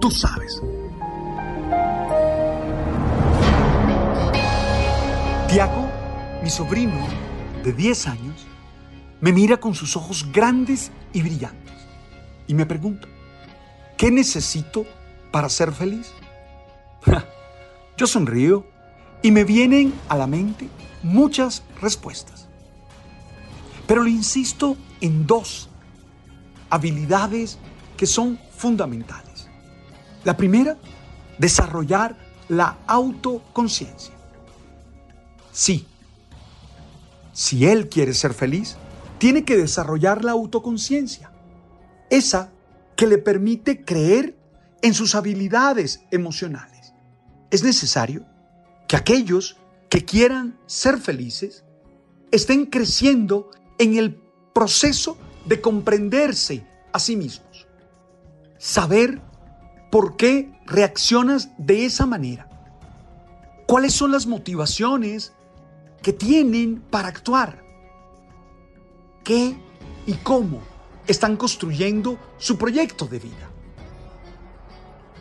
Tú sabes. Tiago, mi sobrino de 10 años, me mira con sus ojos grandes y brillantes y me pregunta, ¿qué necesito para ser feliz? Yo sonrío y me vienen a la mente muchas respuestas. Pero le insisto en dos habilidades que son fundamentales. La primera, desarrollar la autoconciencia. Sí, si él quiere ser feliz, tiene que desarrollar la autoconciencia. Esa que le permite creer en sus habilidades emocionales. Es necesario que aquellos que quieran ser felices estén creciendo en el proceso de comprenderse a sí mismos. Saber por qué reaccionas de esa manera. ¿Cuáles son las motivaciones que tienen para actuar? ¿Qué y cómo están construyendo su proyecto de vida?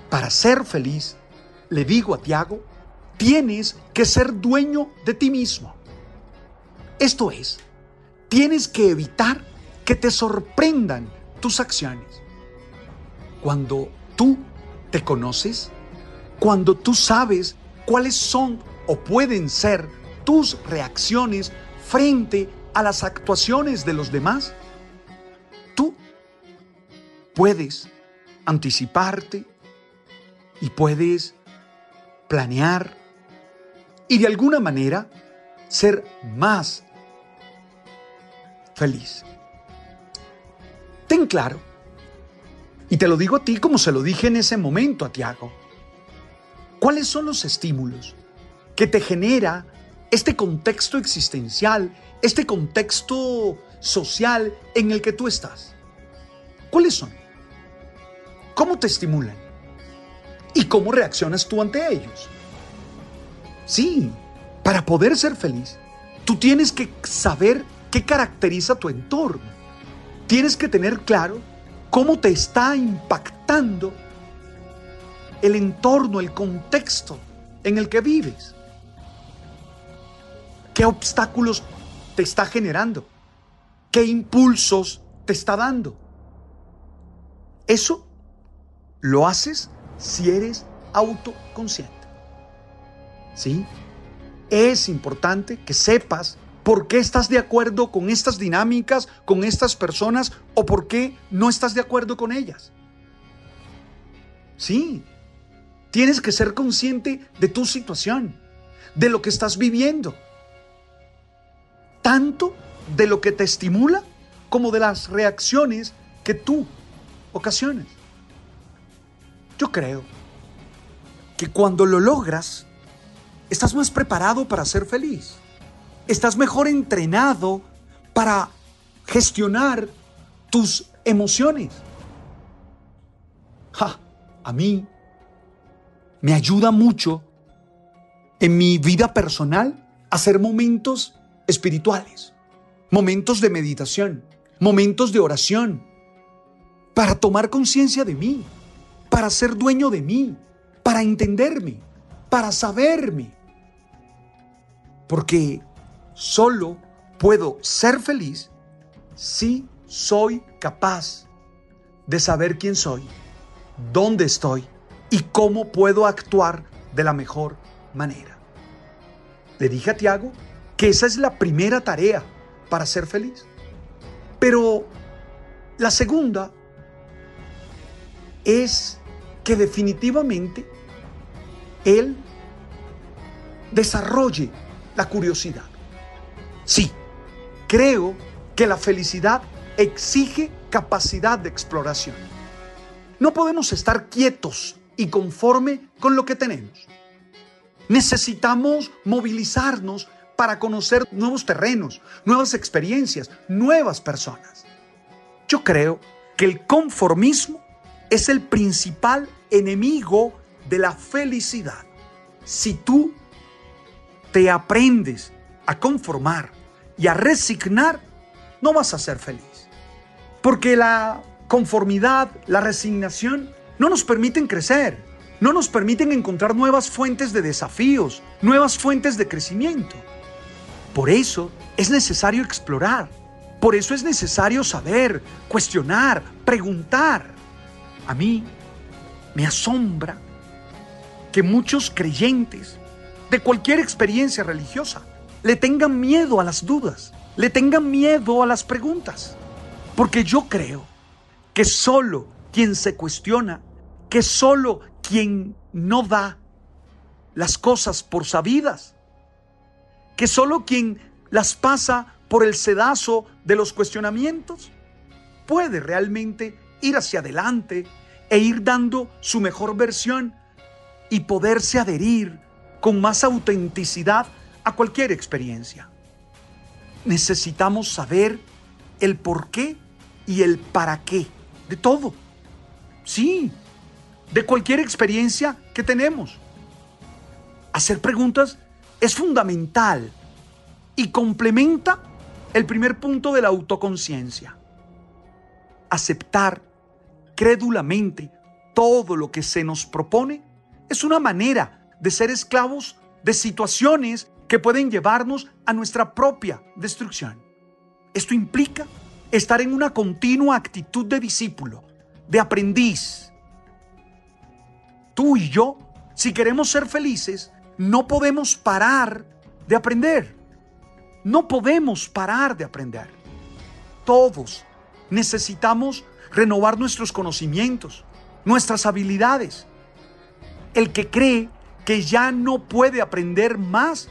Para ser feliz, le digo a Tiago, tienes que ser dueño de ti mismo. Esto es, tienes que evitar que te sorprendan tus acciones. Cuando tú te conoces, cuando tú sabes cuáles son o pueden ser tus reacciones frente a las actuaciones de los demás, tú puedes anticiparte y puedes planear y de alguna manera ser más feliz. Ten claro, y te lo digo a ti como se lo dije en ese momento a Tiago, ¿cuáles son los estímulos que te genera este contexto existencial, este contexto social en el que tú estás? ¿Cuáles son? ¿Cómo te estimulan? ¿Y cómo reaccionas tú ante ellos? Sí, para poder ser feliz, tú tienes que saber qué caracteriza tu entorno. Tienes que tener claro cómo te está impactando el entorno, el contexto en el que vives. ¿Qué obstáculos te está generando? ¿Qué impulsos te está dando? Eso lo haces si eres autoconsciente. ¿Sí? Es importante que sepas por qué estás de acuerdo con estas dinámicas, con estas personas o por qué no estás de acuerdo con ellas. Sí, tienes que ser consciente de tu situación, de lo que estás viviendo, tanto de lo que te estimula como de las reacciones que tú ocasionas. Yo creo que cuando lo logras, estás más preparado para ser feliz. Estás mejor entrenado para gestionar tus emociones. a mí me ayuda mucho en mi vida personal hacer momentos espirituales, momentos de meditación, momentos de oración, para tomar conciencia de mí, para ser dueño de mí, para entenderme, para saberme. Porque solo puedo ser feliz si soy capaz de saber quién soy, dónde estoy y cómo puedo actuar de la mejor manera. Le dije a Tiago que esa es la primera tarea para ser feliz. Pero la segunda es que definitivamente él desarrolle la curiosidad. Sí, creo que la felicidad exige capacidad de exploración. No podemos estar quietos y conforme con lo que tenemos. Necesitamos movilizarnos para conocer nuevos terrenos, nuevas experiencias, nuevas personas. Yo creo que el conformismo es el principal enemigo de la felicidad. Si tú te aprendes a conformar y a resignar, no vas a ser feliz. Porque la conformidad, la resignación, no nos permiten crecer, no nos permiten encontrar nuevas fuentes de desafíos, nuevas fuentes de crecimiento. Por eso es necesario explorar, por eso es necesario saber, cuestionar, preguntar. A mí me asombra que muchos creyentes de cualquier experiencia religiosa le tengan miedo a las dudas, le tengan miedo a las preguntas. Porque yo creo que solo quien se cuestiona, que solo quien no da las cosas por sabidas, que solo quien las pasa por el sedazo de los cuestionamientos, puede realmente ir hacia adelante e ir dando su mejor versión y poderse adherir con más autenticidad a cualquier experiencia. Necesitamos saber el por qué y el para qué de todo. Sí, de cualquier experiencia que tenemos. Hacer preguntas es fundamental y complementa el primer punto de la autoconciencia. Aceptar crédulamente todo lo que se nos propone es una manera de ser esclavos de situaciones que pueden llevarnos a nuestra propia destrucción. Esto implica estar en una continua actitud de discípulo, de aprendiz. Tú y yo, si queremos ser felices, no podemos parar de aprender. No podemos parar de aprender. Todos necesitamos renovar nuestros conocimientos, nuestras habilidades. El que cree que ya no puede aprender más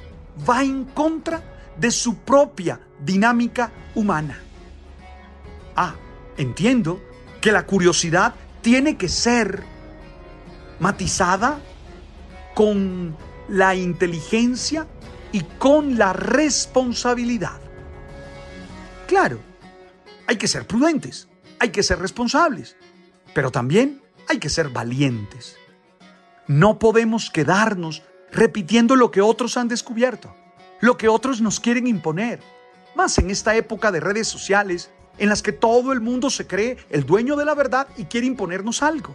va en contra de su propia dinámica humana. Ah, entiendo que la curiosidad tiene que ser matizada con la inteligencia y con la responsabilidad. Claro, hay que ser prudentes, hay que ser responsables, pero también hay que ser valientes. No podemos quedarnos repitiendo lo que otros han descubierto, lo que otros nos quieren imponer, más en esta época de redes sociales en las que todo el mundo se cree el dueño de la verdad y quiere imponernos algo.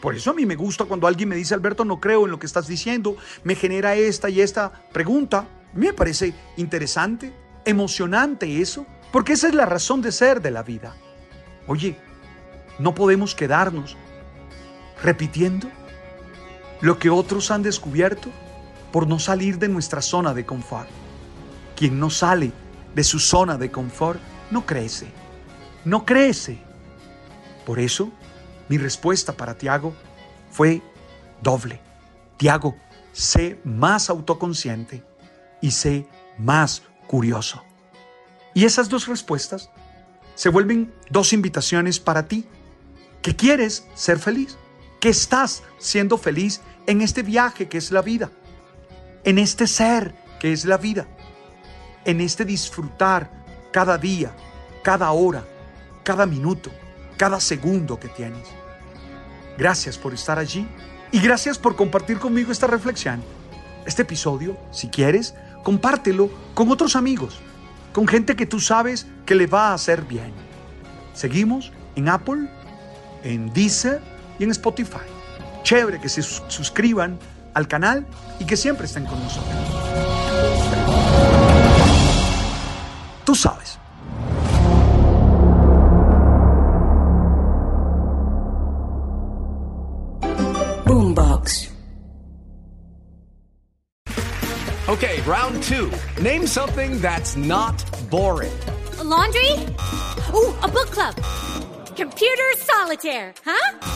Por eso a mí me gusta cuando alguien me dice, Alberto, no creo en lo que estás diciendo, me genera esta y esta pregunta. Me parece interesante, emocionante eso, porque esa es la razón de ser de la vida. Oye, no podemos quedarnos repitiendo lo que otros han descubierto por no salir de nuestra zona de confort. Quien no sale de su zona de confort no crece, no crece. Por eso, mi respuesta para Tiago fue doble. Tiago, sé más autoconsciente y sé más curioso. Y esas dos respuestas se vuelven dos invitaciones para ti, que quieres ser feliz que estás siendo feliz en este viaje que es la vida, en este ser que es la vida, en este disfrutar cada día, cada hora, cada minuto, cada segundo que tienes. Gracias por estar allí Y gracias por compartir conmigo esta reflexión. Este episodio, si quieres, compártelo con otros amigos, con gente que tú sabes que le va a hacer bien. Seguimos en Apple, en Deezer y en Spotify. Chévere que se suscriban al canal y que siempre estén con nosotros. Tú sabes. Boombox. Okay, round two. Name something that's not boring. A laundry? Ooh, a book club. Computer solitaire, huh?